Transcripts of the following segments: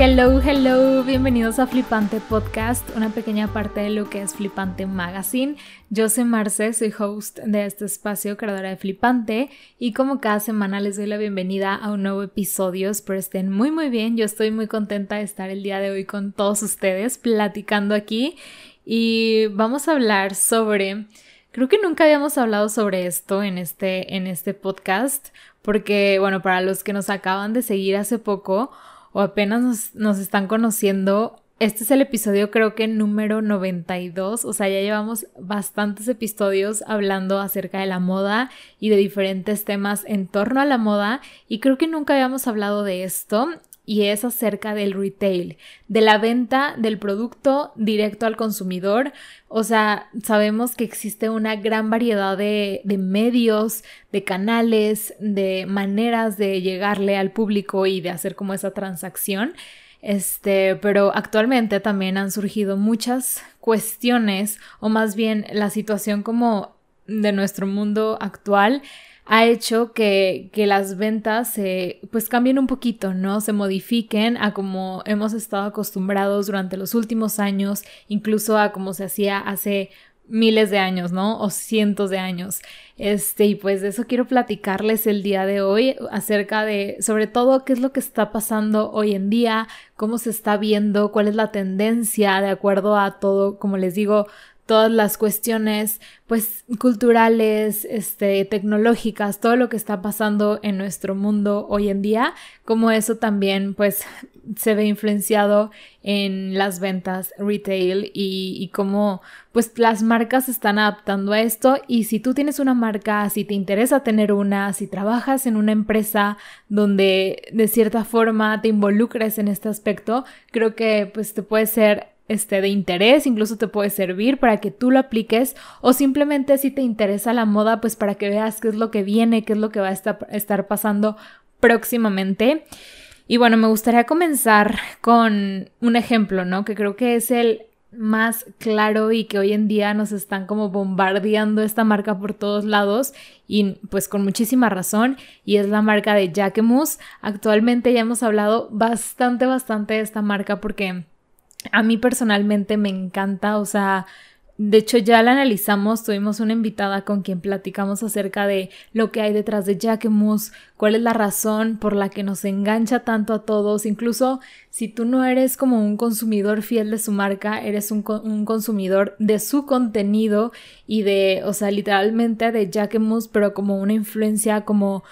Hello, hello, bienvenidos a Flipante Podcast, una pequeña parte de lo que es Flipante Magazine. Yo soy Marce, soy host de este espacio, creadora de Flipante, y como cada semana les doy la bienvenida a un nuevo episodio. Espero estén muy, muy bien. Yo estoy muy contenta de estar el día de hoy con todos ustedes platicando aquí, y vamos a hablar sobre. Creo que nunca habíamos hablado sobre esto en este, en este podcast, porque, bueno, para los que nos acaban de seguir hace poco, o apenas nos, están conociendo, este es el episodio creo que número 92, o sea, ya llevamos bastantes episodios hablando acerca de la moda y de diferentes temas en torno a la moda y creo que nunca habíamos hablado de esto y es acerca del retail, de la venta del producto directo al consumidor. O sea, sabemos que existe una gran variedad de, medios, de canales, de maneras de llegarle al público y de hacer como esa transacción. Este, pero actualmente también han surgido muchas cuestiones, o más bien la situación como de nuestro mundo actual ha hecho que, que las ventas se, pues cambien un poquito, ¿no? Se modifiquen a como hemos estado acostumbrados durante los últimos años, incluso a como se hacía hace miles de años, ¿no? O cientos de años. Este, y pues de eso quiero platicarles el día de hoy acerca de, sobre todo, qué es lo que está pasando hoy en día, cómo se está viendo, cuál es la tendencia de acuerdo a todo, como les digo, todas las cuestiones pues culturales, este, tecnológicas, todo lo que está pasando en nuestro mundo hoy en día, como eso también pues se ve influenciado en las ventas retail y, y cómo pues las marcas están adaptando a esto. Y si tú tienes una marca, si te interesa tener una, si trabajas en una empresa donde de cierta forma te involucres en este aspecto, creo que pues te puede ser este, de interés, incluso te puede servir para que tú lo apliques o simplemente si te interesa la moda, pues para que veas qué es lo que viene, qué es lo que va a estar, pasando próximamente. Y bueno, me gustaría comenzar con un ejemplo, ¿no? Que creo que es el más claro y que hoy en día nos están como bombardeando esta marca por todos lados y pues con muchísima razón y es la marca de Jacquemus. Actualmente ya hemos hablado bastante, bastante de esta marca porque a mí personalmente me encanta, o sea, de hecho ya la analizamos, tuvimos una invitada con quien platicamos acerca de lo que hay detrás de Jacquemus, cuál es la razón por la que nos engancha tanto a todos, incluso si tú no eres como un consumidor fiel de su marca, eres un, un consumidor de su contenido y de, o sea, literalmente de Jacquemus, pero como una influencia como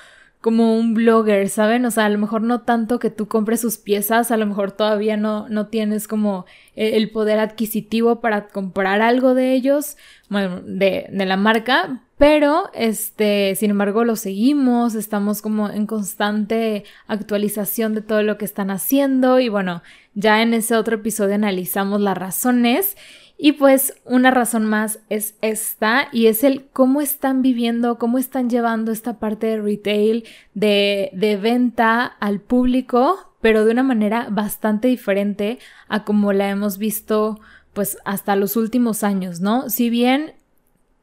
como un blogger, ¿saben? O sea, a lo mejor no tanto que tú compres sus piezas, a lo mejor todavía no, no tienes como e, el poder adquisitivo para comprar algo de ellos, bueno, de, de la marca, pero este, sin embargo, lo seguimos, estamos como en constante actualización de todo lo que están haciendo y bueno, ya en ese otro episodio analizamos las razones y pues una razón más es esta y es el cómo están viviendo, cómo están llevando esta parte de retail, de, de venta al público, pero de una manera bastante diferente a como la hemos visto pues hasta los últimos años, ¿no? Si bien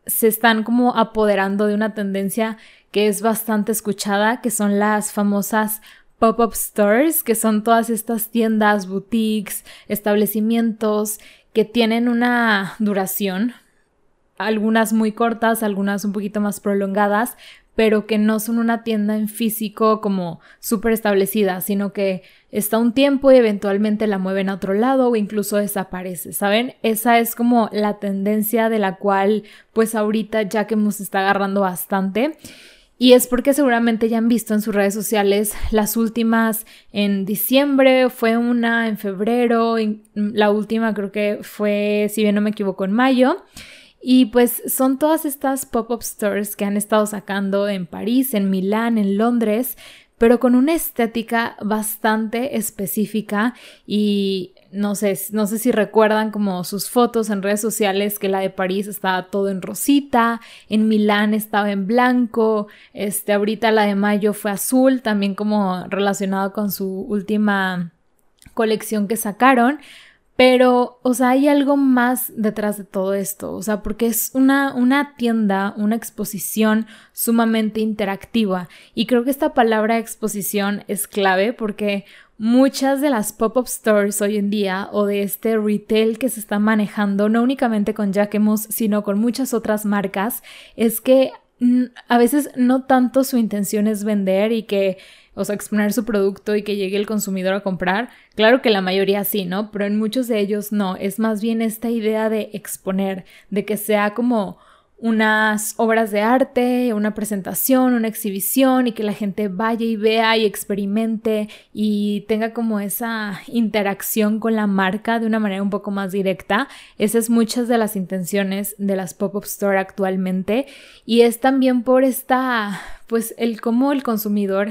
se están como apoderando de una tendencia que es bastante escuchada, que son las famosas pop-up stores, que son todas estas tiendas, boutiques, establecimientos que tienen una duración, algunas muy cortas, algunas un poquito más prolongadas, pero que no son una tienda en físico como súper establecida, sino que está un tiempo y eventualmente la mueven a otro lado o incluso desaparece, ¿saben? Esa es como la tendencia de la cual pues ahorita ya que nos está agarrando bastante. Y es porque seguramente ya han visto en sus redes sociales las últimas en diciembre, fue una en febrero, la última creo que fue, si bien no me equivoco, en mayo. Y pues son todas estas pop-up stores que han estado sacando en París, en Milán, en Londres, pero con una estética bastante específica y no sé, no sé si recuerdan como sus fotos en redes sociales que la de París estaba todo en rosita, en Milán estaba en blanco, este ahorita la de mayo fue azul, también como relacionado con su última colección que sacaron, pero, o sea, hay algo más detrás de todo esto, o sea, porque es una, una tienda, una exposición sumamente interactiva. Y creo que esta palabra exposición es clave porque muchas de las pop-up stores hoy en día o de este retail que se está manejando, no únicamente con Jacquemus, sino con muchas otras marcas, es que mm, a veces no tanto su intención es vender y que, o sea, exponer su producto y que llegue el consumidor a comprar. Claro que la mayoría sí, ¿no? Pero en muchos de ellos no. Es más bien esta idea de exponer, de que sea como unas obras de arte, una presentación, una exhibición y que la gente vaya y vea y experimente y tenga como esa interacción con la marca de una manera un poco más directa. Esas es muchas de las intenciones de las pop-up store actualmente y es también por esta, pues el cómo el consumidor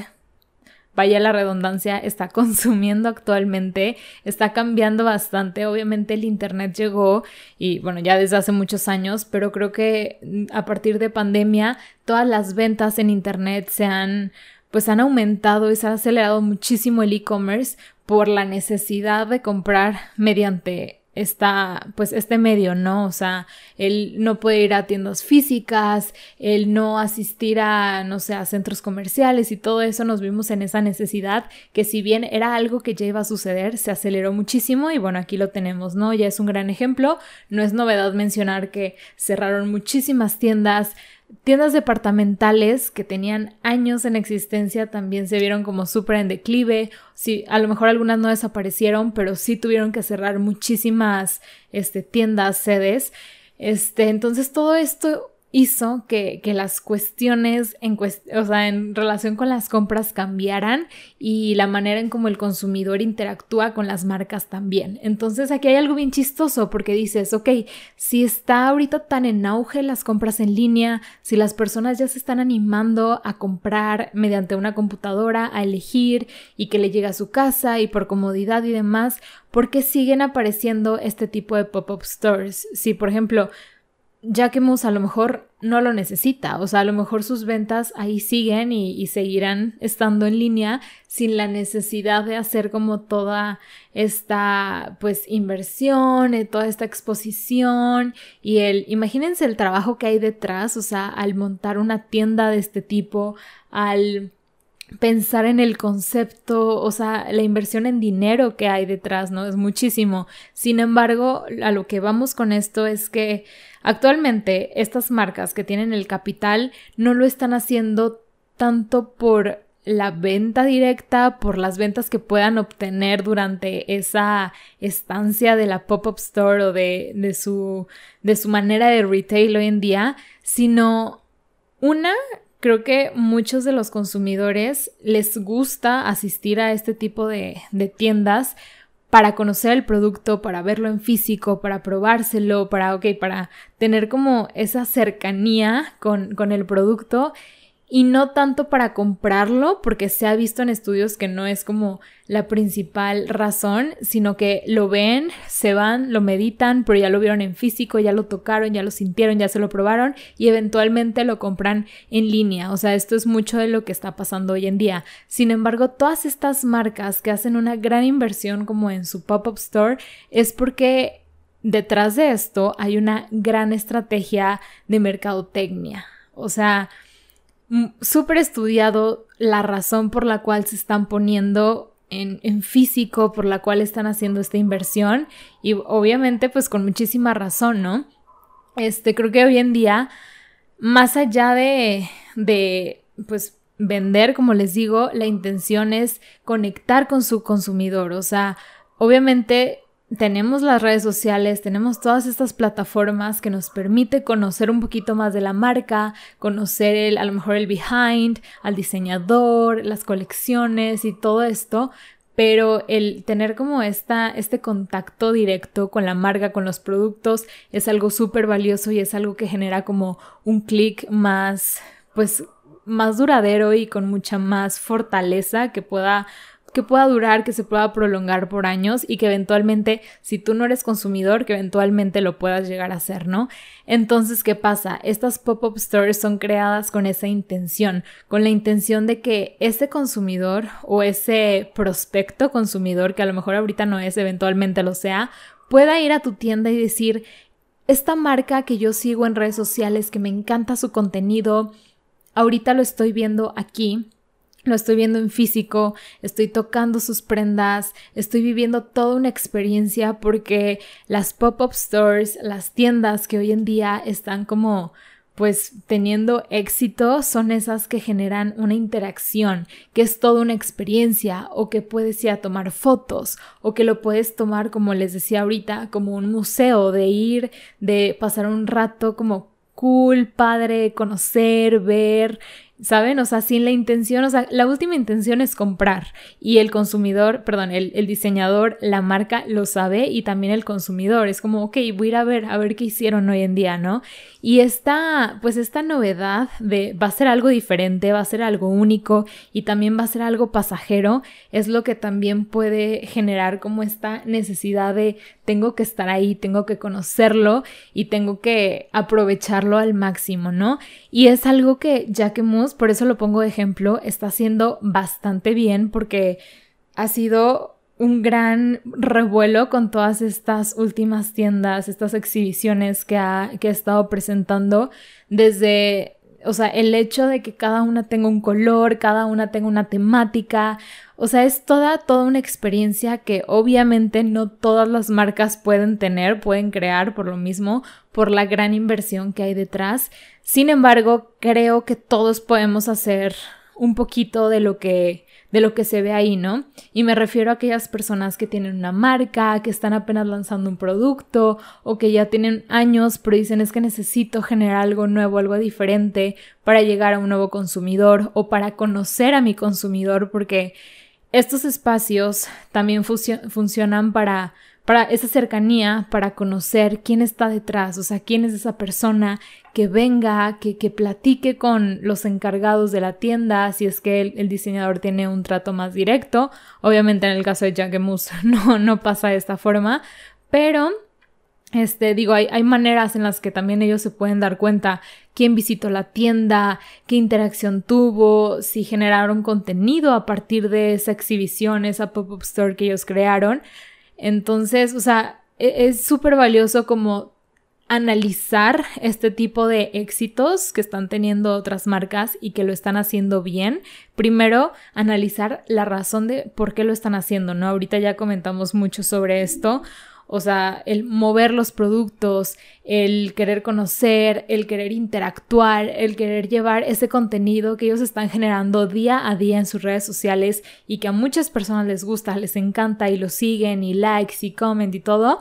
vaya la redundancia, está consumiendo actualmente, está cambiando bastante. Obviamente el Internet llegó y bueno, ya desde hace muchos años, pero creo que mm, a partir de pandemia todas las ventas en Internet se han pues han aumentado y se ha acelerado muchísimo el e-commerce por la necesidad de comprar mediante esta, pues este medio, ¿no? O sea, él no puede ir a tiendas físicas, él no asistir a, no sé, a centros comerciales y todo eso nos vimos en esa necesidad que si bien era algo que ya iba a suceder, se aceleró muchísimo y bueno, aquí lo tenemos, ¿no? Ya es un gran ejemplo, no es novedad mencionar que cerraron muchísimas tiendas, tiendas departamentales que tenían años en existencia también se vieron como súper en declive. Sí, a lo mejor algunas no desaparecieron, pero sí tuvieron que cerrar muchísimas este, tiendas, sedes. Este, entonces todo esto hizo que, que las cuestiones en, o sea, en relación con las compras cambiaran y la manera en cómo el consumidor interactúa con las marcas también. Entonces aquí hay algo bien chistoso porque dices, ok, si está ahorita tan en auge las compras en línea, si las personas ya se están animando a comprar mediante una computadora, a elegir y que le llegue a su casa y por comodidad y demás, ¿por qué siguen apareciendo este tipo de pop-up stores? Si, por ejemplo, Jacquemus a lo mejor no lo necesita, o sea, a lo mejor sus ventas ahí siguen y, seguirán estando en línea sin la necesidad de hacer como toda esta pues inversión, eh, toda esta exposición y el, imagínense el trabajo que hay detrás, o sea, al montar una tienda de este tipo, al pensar en el concepto, o sea, la inversión en dinero que hay detrás, ¿no? Es muchísimo. Sin embargo, a lo que vamos con esto es que actualmente estas marcas que tienen el capital no lo están haciendo tanto por la venta directa, por las ventas que puedan obtener durante esa estancia de la pop-up store o de, de, su, de su manera de retail hoy en día, sino una creo que muchos de los consumidores les gusta asistir a este tipo de, tiendas para conocer el producto, para verlo en físico, para probárselo, para, ok, para tener como esa cercanía con, con el producto y no tanto para comprarlo, porque se ha visto en estudios que no es como la principal razón, sino que lo ven, se van, lo meditan, pero ya lo vieron en físico, ya lo tocaron, ya lo sintieron, ya se lo probaron y eventualmente lo compran en línea. O sea, esto es mucho de lo que está pasando hoy en día. Sin embargo, todas estas marcas que hacen una gran inversión como en su pop-up store es porque detrás de esto hay una gran estrategia de mercadotecnia. O sea, súper estudiado la razón por la cual se están poniendo en, en, físico, por la cual están haciendo esta inversión y obviamente pues con muchísima razón, ¿no? Este, creo que hoy en día, más allá de, de pues vender, como les digo, la intención es conectar con su consumidor, o sea, obviamente tenemos las redes sociales, tenemos todas estas plataformas que nos permite conocer un poquito más de la marca, conocer el, a lo mejor el behind, al diseñador, las colecciones y todo esto, pero el tener como esta, este contacto directo con la marca, con los productos, es algo súper valioso y es algo que genera como un clic más, pues, más duradero y con mucha más fortaleza que pueda que pueda durar, que se pueda prolongar por años y que eventualmente, si tú no eres consumidor, que eventualmente lo puedas llegar a hacer, ¿no? Entonces, ¿qué pasa? Estas pop-up stores son creadas con esa intención, con la intención de que ese consumidor o ese prospecto consumidor, que a lo mejor ahorita no es, eventualmente lo sea, pueda ir a tu tienda y decir, esta marca que yo sigo en redes sociales, que me encanta su contenido, ahorita lo estoy viendo aquí lo estoy viendo en físico, estoy tocando sus prendas, estoy viviendo toda una experiencia porque las pop-up stores, las tiendas que hoy en día están como pues teniendo éxito son esas que generan una interacción, que es toda una experiencia o que puedes ir a tomar fotos o que lo puedes tomar como les decía ahorita, como un museo de ir, de pasar un rato como cool, padre, conocer, ver, ¿saben? O sea, sin la intención, o sea, la última intención es comprar y el consumidor, perdón, el, el, diseñador, la marca lo sabe y también el consumidor. Es como, ok, voy a ir a ver, a ver qué hicieron hoy en día, ¿no? Y esta, pues esta novedad de va a ser algo diferente, va a ser algo único y también va a ser algo pasajero, es lo que también puede generar como esta necesidad de tengo que estar ahí, tengo que conocerlo y tengo que aprovecharlo al máximo, ¿no? Y es algo que Jacquemus, por eso lo pongo de ejemplo, está haciendo bastante bien porque ha sido un gran revuelo con todas estas últimas tiendas, estas exhibiciones que ha, que ha estado presentando desde o sea, el hecho de que cada una tenga un color, cada una tenga una temática, o sea, es toda, toda una experiencia que obviamente no todas las marcas pueden tener, pueden crear por lo mismo, por la gran inversión que hay detrás. Sin embargo, creo que todos podemos hacer un poquito de lo que de lo que se ve ahí, ¿no? Y me refiero a aquellas personas que tienen una marca, que están apenas lanzando un producto o que ya tienen años, pero dicen es que necesito generar algo nuevo, algo diferente para llegar a un nuevo consumidor o para conocer a mi consumidor, porque estos espacios también funcionan para para esa cercanía, para conocer quién está detrás, o sea, quién es esa persona que venga, que, que platique con los encargados de la tienda, si es que el, diseñador tiene un trato más directo. Obviamente en el caso de Jacquemus no, no pasa de esta forma, pero este, digo, hay, hay, maneras en las que también ellos se pueden dar cuenta quién visitó la tienda, qué interacción tuvo, si generaron contenido a partir de esa exhibición, esa pop-up store que ellos crearon. Entonces, o sea, e, es súper valioso como analizar este tipo de éxitos que están teniendo otras marcas y que lo están haciendo bien. Primero, analizar la razón de por qué lo están haciendo, ¿no? Ahorita ya comentamos mucho sobre esto. O sea, el mover los productos, el querer conocer, el querer interactuar, el querer llevar ese contenido que ellos están generando día a día en sus redes sociales y que a muchas personas les gusta, les encanta y lo siguen y likes y comment y todo,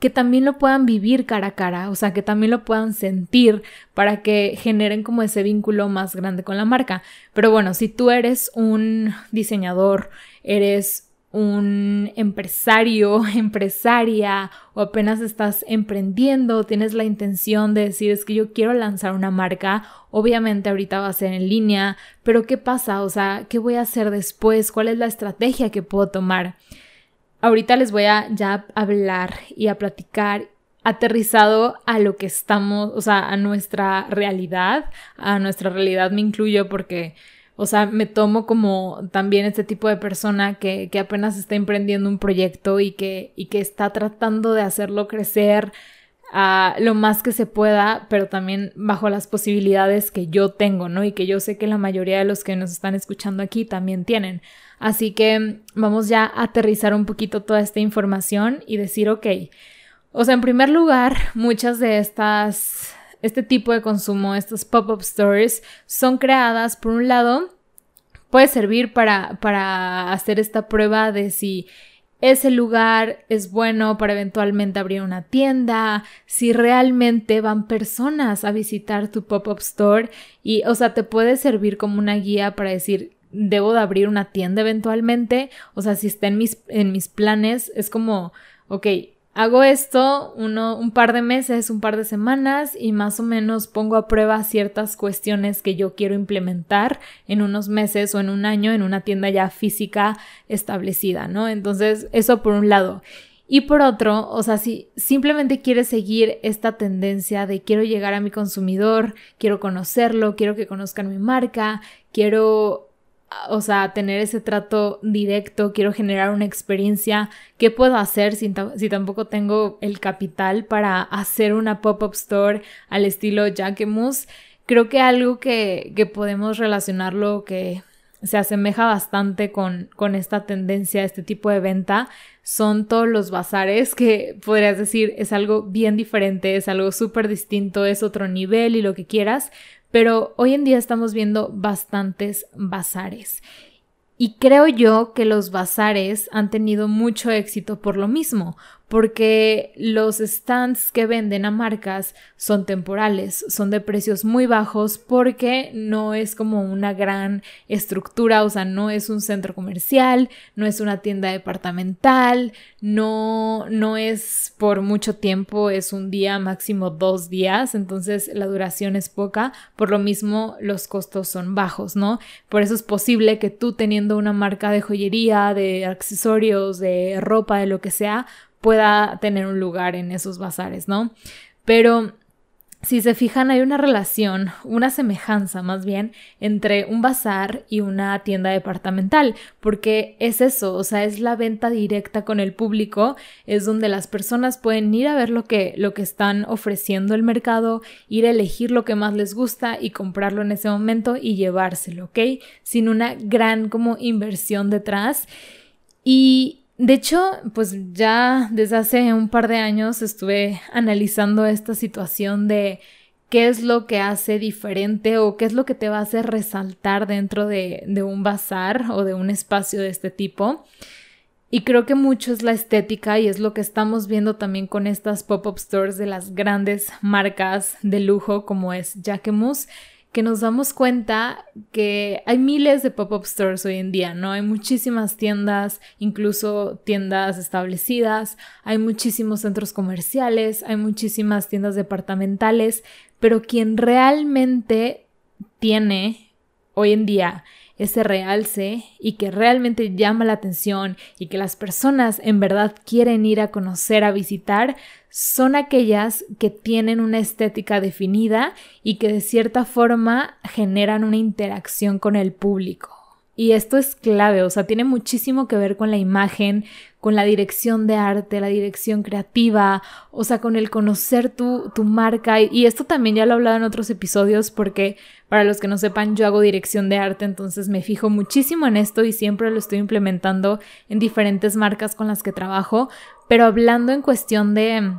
que también lo puedan vivir cara a cara, o sea, que también lo puedan sentir para que generen como ese vínculo más grande con la marca. Pero bueno, si tú eres un diseñador, eres un empresario, empresaria o apenas estás emprendiendo, tienes la intención de decir es que yo quiero lanzar una marca, obviamente ahorita va a ser en línea, pero ¿qué pasa? O sea, ¿qué voy a hacer después? ¿Cuál es la estrategia que puedo tomar? Ahorita les voy a ya hablar y a platicar aterrizado a lo que estamos, o sea, a nuestra realidad, a nuestra realidad me incluyo porque o sea, me tomo como también este tipo de persona que, que apenas está emprendiendo un proyecto y que, y que está tratando de hacerlo crecer a lo más que se pueda, pero también bajo las posibilidades que yo tengo, ¿no? Y que yo sé que la mayoría de los que nos están escuchando aquí también tienen. Así que vamos ya a aterrizar un poquito toda esta información y decir, ok, o sea, en primer lugar, muchas de estas este tipo de consumo, estos pop-up stores, son creadas, por un lado, puede servir para, para hacer esta prueba de si ese lugar es bueno para eventualmente abrir una tienda, si realmente van personas a visitar tu pop-up store. Y, o sea, te puede servir como una guía para decir, debo de abrir una tienda eventualmente, o sea, si está en mis, en mis planes, es como, ok, Hago esto uno, un par de meses, un par de semanas y más o menos pongo a prueba ciertas cuestiones que yo quiero implementar en unos meses o en un año en una tienda ya física establecida, ¿no? Entonces, eso por un lado. Y por otro, o sea, si simplemente quieres seguir esta tendencia de quiero llegar a mi consumidor, quiero conocerlo, quiero que conozcan mi marca, quiero o sea, tener ese trato directo, quiero generar una experiencia, ¿qué puedo hacer si, tampoco tengo el capital para hacer una pop-up store al estilo Jacquemus? Creo que algo que, que podemos relacionarlo, que se asemeja bastante con, con esta tendencia, este tipo de venta, son todos los bazares que podrías decir es algo bien diferente, es algo súper distinto, es otro nivel y lo que quieras, pero hoy en día estamos viendo bastantes bazares. Y creo yo que los bazares han tenido mucho éxito por lo mismo, porque los stands que venden a marcas son temporales, son de precios muy bajos porque no es como una gran estructura, o sea, no es un centro comercial, no es una tienda departamental, no, no es por mucho tiempo, es un día, máximo dos días, entonces la duración es poca, por lo mismo los costos son bajos, ¿no? Por eso es posible que tú teniendo una marca de joyería, de accesorios, de ropa, de lo que sea, pueda tener un lugar en esos bazares, ¿no? Pero si se fijan, hay una relación, una semejanza más bien, entre un bazar y una tienda departamental, porque es eso, o sea, es la venta directa con el público, es donde las personas pueden ir a ver lo que, lo que están ofreciendo el mercado, ir a elegir lo que más les gusta y comprarlo en ese momento y llevárselo, ¿ok? Sin una gran como inversión detrás. Y de hecho, pues ya desde hace un par de años estuve analizando esta situación de qué es lo que hace diferente o qué es lo que te va a hacer resaltar dentro de, un bazar o de un espacio de este tipo. Y creo que mucho es la estética y es lo que estamos viendo también con estas pop-up stores de las grandes marcas de lujo como es Jacquemus que nos damos cuenta que hay miles de pop-up stores hoy en día, ¿no? Hay muchísimas tiendas, incluso tiendas establecidas, hay muchísimos centros comerciales, hay muchísimas tiendas departamentales, pero quien realmente tiene hoy en día ese realce y que realmente llama la atención y que las personas en verdad quieren ir a conocer, a visitar, son aquellas que tienen una estética definida y que de cierta forma generan una interacción con el público. Y esto es clave, o sea, tiene muchísimo que ver con la imagen, con la dirección de arte, la dirección creativa, o sea, con el conocer tu, tu marca. Y esto también ya lo he hablado en otros episodios porque para los que no sepan, yo hago dirección de arte, entonces me fijo muchísimo en esto y siempre lo estoy implementando en diferentes marcas con las que trabajo. Pero hablando en cuestión de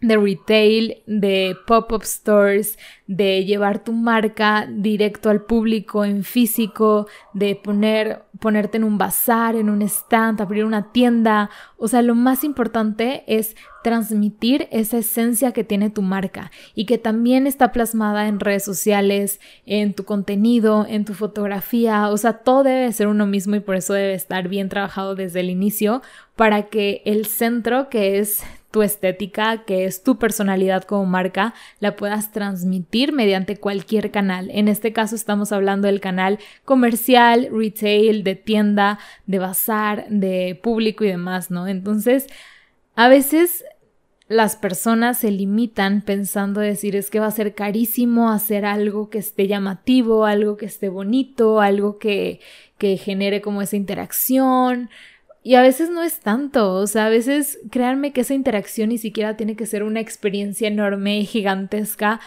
de retail, de pop-up stores, de llevar tu marca directo al público en físico, de poner, ponerte en un bazar, en un stand, abrir una tienda. O sea, lo más importante es transmitir esa esencia que tiene tu marca y que también está plasmada en redes sociales, en tu contenido, en tu fotografía. O sea, todo debe ser uno mismo y por eso debe estar bien trabajado desde el inicio para que el centro que es tu estética, que es tu personalidad como marca, la puedas transmitir mediante cualquier canal. En este caso estamos hablando del canal comercial, retail, de tienda, de bazar, de público y demás, ¿no? Entonces, a veces las personas se limitan pensando decir es que va a ser carísimo hacer algo que esté llamativo, algo que esté bonito, algo que, que genere como esa interacción, y a veces no es tanto, o sea, a veces créanme que esa interacción ni siquiera tiene que ser una experiencia enorme y gigantesca.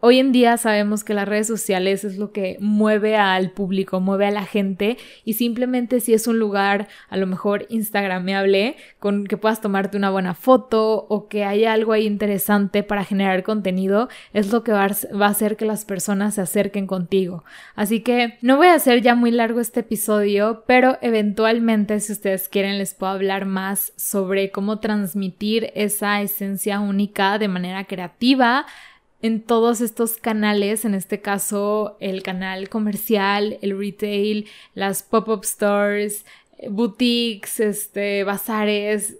Hoy en día sabemos que las redes sociales es lo que mueve al público, mueve a la gente y simplemente si es un lugar a lo mejor instagrameable con que puedas tomarte una buena foto o que haya algo ahí interesante para generar contenido es lo que va a hacer que las personas se acerquen contigo. Así que no voy a hacer ya muy largo este episodio, pero eventualmente si ustedes quieren les puedo hablar más sobre cómo transmitir esa esencia única de manera creativa en todos estos canales, en este caso el canal comercial, el retail, las pop-up stores, boutiques, este, bazares,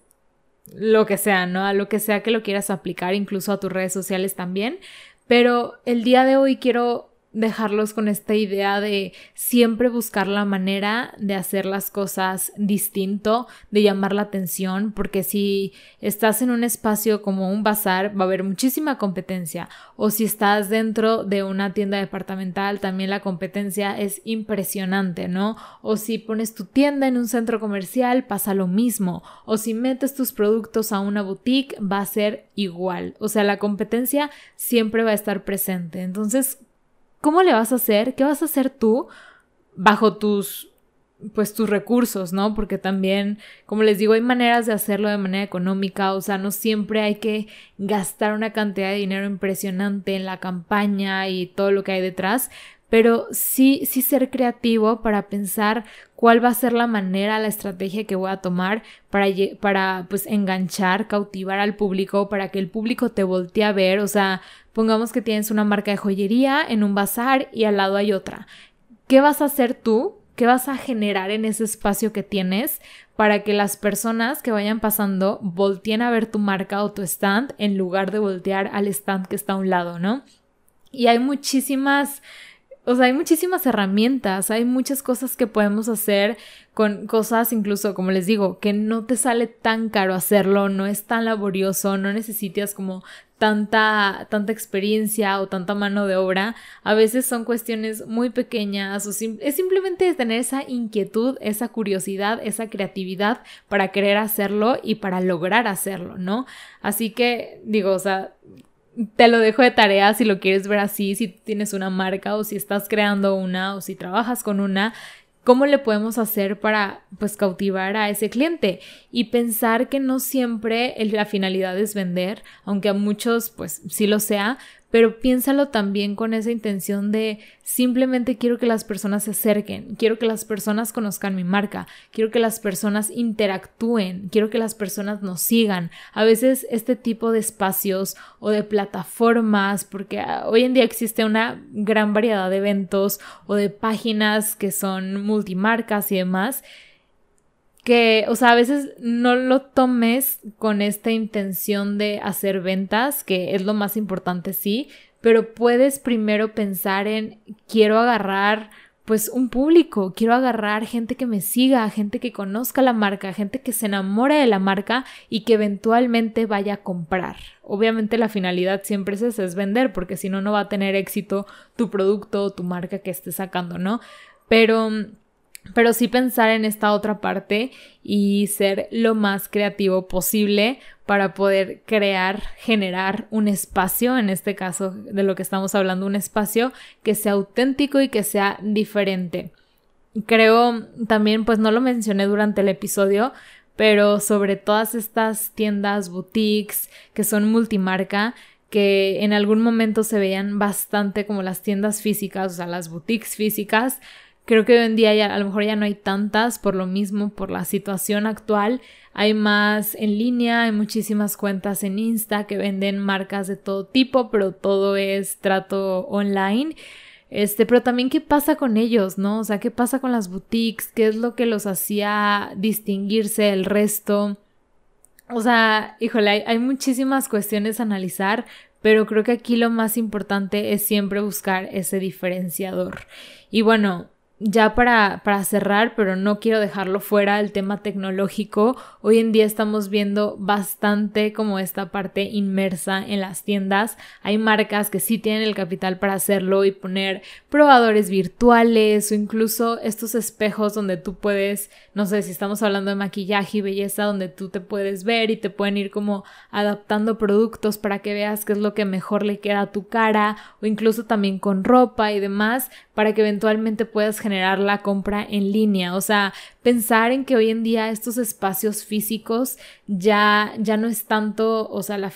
lo que sea, ¿no? A lo que sea que lo quieras aplicar, incluso a tus redes sociales también. Pero el día de hoy quiero dejarlos con esta idea de siempre buscar la manera de hacer las cosas distinto, de llamar la atención, porque si estás en un espacio como un bazar va a haber muchísima competencia, o si estás dentro de una tienda departamental también la competencia es impresionante, ¿no? O si pones tu tienda en un centro comercial pasa lo mismo, o si metes tus productos a una boutique va a ser igual, o sea, la competencia siempre va a estar presente. Entonces, ¿Cómo le vas a hacer? ¿Qué vas a hacer tú bajo tus pues tus recursos, ¿no? Porque también, como les digo, hay maneras de hacerlo de manera económica, o sea, no siempre hay que gastar una cantidad de dinero impresionante en la campaña y todo lo que hay detrás, pero sí, sí ser creativo para pensar cuál va a ser la manera, la estrategia que voy a tomar para, para pues enganchar, cautivar al público, para que el público te voltee a ver, o sea, pongamos que tienes una marca de joyería en un bazar y al lado hay otra. ¿Qué vas a hacer tú ¿Qué vas a generar en ese espacio que tienes para que las personas que vayan pasando volteen a ver tu marca o tu stand en lugar de voltear al stand que está a un lado, ¿no? Y hay muchísimas o sea, hay muchísimas herramientas, hay muchas cosas que podemos hacer con cosas incluso, como les digo, que no te sale tan caro hacerlo, no es tan laborioso, no necesitas como tanta, tanta experiencia o tanta mano de obra. A veces son cuestiones muy pequeñas o es simplemente tener esa inquietud, esa curiosidad, esa creatividad para querer hacerlo y para lograr hacerlo, ¿no? Así que digo, o sea, te lo dejo de tarea si lo quieres ver así, si tienes una marca o si estás creando una o si trabajas con una, cómo le podemos hacer para pues cautivar a ese cliente y pensar que no siempre la finalidad es vender, aunque a muchos pues sí lo sea, pero piénsalo también con esa intención de simplemente quiero que las personas se acerquen, quiero que las personas conozcan mi marca, quiero que las personas interactúen, quiero que las personas nos sigan. A veces este tipo de espacios o de plataformas, porque ah, hoy en día existe una gran variedad de eventos o de páginas que son multimarcas y demás, que, o sea, a veces no lo tomes con esta intención de hacer ventas, que es lo más importante, sí, pero puedes primero pensar en quiero agarrar pues un público, quiero agarrar gente que me siga, gente que conozca la marca, gente que se enamore de la marca y que eventualmente vaya a comprar. Obviamente la finalidad siempre es es vender, porque si no, no va a tener éxito tu producto o tu marca que estés sacando, ¿no? Pero pero sí pensar en esta otra parte y ser lo más creativo posible para poder crear, generar un espacio, en este caso de lo que estamos hablando, un espacio que sea auténtico y que sea diferente. Creo también, pues no lo mencioné durante el episodio, pero sobre todas estas tiendas, boutiques que son multimarca, que en algún momento se veían bastante como las tiendas físicas, o sea, las boutiques físicas, Creo que hoy en día ya, a lo mejor ya no hay tantas por lo mismo, por la situación actual. Hay más en línea, hay muchísimas cuentas en Insta que venden marcas de todo tipo, pero todo es trato online. Este, pero también qué pasa con ellos, ¿no? O sea, qué pasa con las boutiques, qué es lo que los hacía distinguirse del resto. O sea, híjole, hay, hay muchísimas cuestiones a analizar, pero creo que aquí lo más importante es siempre buscar ese diferenciador. Y bueno, ya para, para, cerrar, pero no quiero dejarlo fuera, el tema tecnológico. Hoy en día estamos viendo bastante como esta parte inmersa en las tiendas. Hay marcas que sí tienen el capital para hacerlo y poner probadores virtuales o incluso estos espejos donde tú puedes, no sé si estamos hablando de maquillaje y belleza, donde tú te puedes ver y te pueden ir como adaptando productos para que veas qué es lo que mejor le queda a tu cara o incluso también con ropa y demás para que eventualmente puedas generar la compra en línea. O sea, pensar en que hoy en día estos espacios físicos ya, ya no es tanto, o sea, la,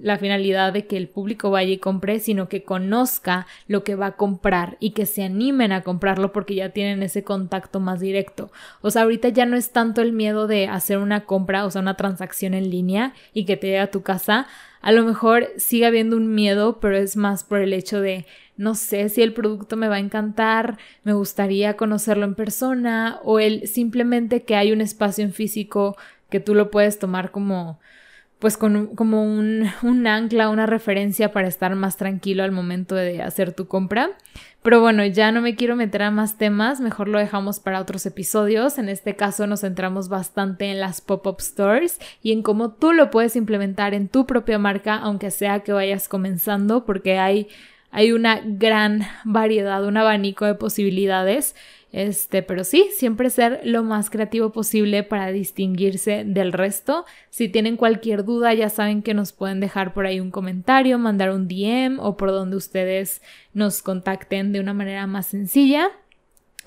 la finalidad de que el público vaya y compre, sino que conozca lo que va a comprar y que se animen a comprarlo porque ya tienen ese contacto más directo. O sea, ahorita ya no es tanto el miedo de hacer una compra, o sea, una transacción en línea y que te llegue a tu casa. A lo mejor sigue habiendo un miedo, pero es más por el hecho de no sé si el producto me va a encantar, me gustaría conocerlo en persona o el simplemente que hay un espacio en físico que tú lo puedes tomar como pues con, como un, un ancla, una referencia para estar más tranquilo al momento de hacer tu compra. Pero bueno, ya no me quiero meter a más temas, mejor lo dejamos para otros episodios. En este caso nos centramos bastante en las pop-up stores y en cómo tú lo puedes implementar en tu propia marca, aunque sea que vayas comenzando, porque hay hay una gran variedad, un abanico de posibilidades. Este, pero sí, siempre ser lo más creativo posible para distinguirse del resto. Si tienen cualquier duda, ya saben que nos pueden dejar por ahí un comentario, mandar un DM o por donde ustedes nos contacten de una manera más sencilla.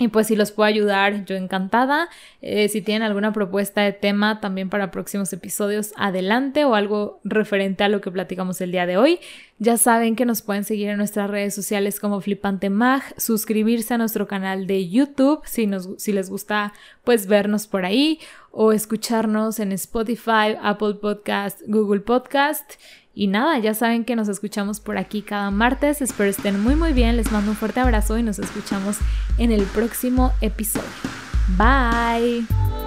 Y pues si los puedo ayudar, yo encantada. Eh, si tienen alguna propuesta de tema también para próximos episodios, adelante o algo referente a lo que platicamos el día de hoy. Ya saben que nos pueden seguir en nuestras redes sociales como Flipante Mag, suscribirse a nuestro canal de YouTube si, nos, si les gusta pues vernos por ahí o escucharnos en Spotify, Apple Podcast, Google Podcast. Y nada, ya saben que nos escuchamos por aquí cada martes. Espero estén muy muy bien. Les mando un fuerte abrazo y nos escuchamos en el próximo episodio. Bye.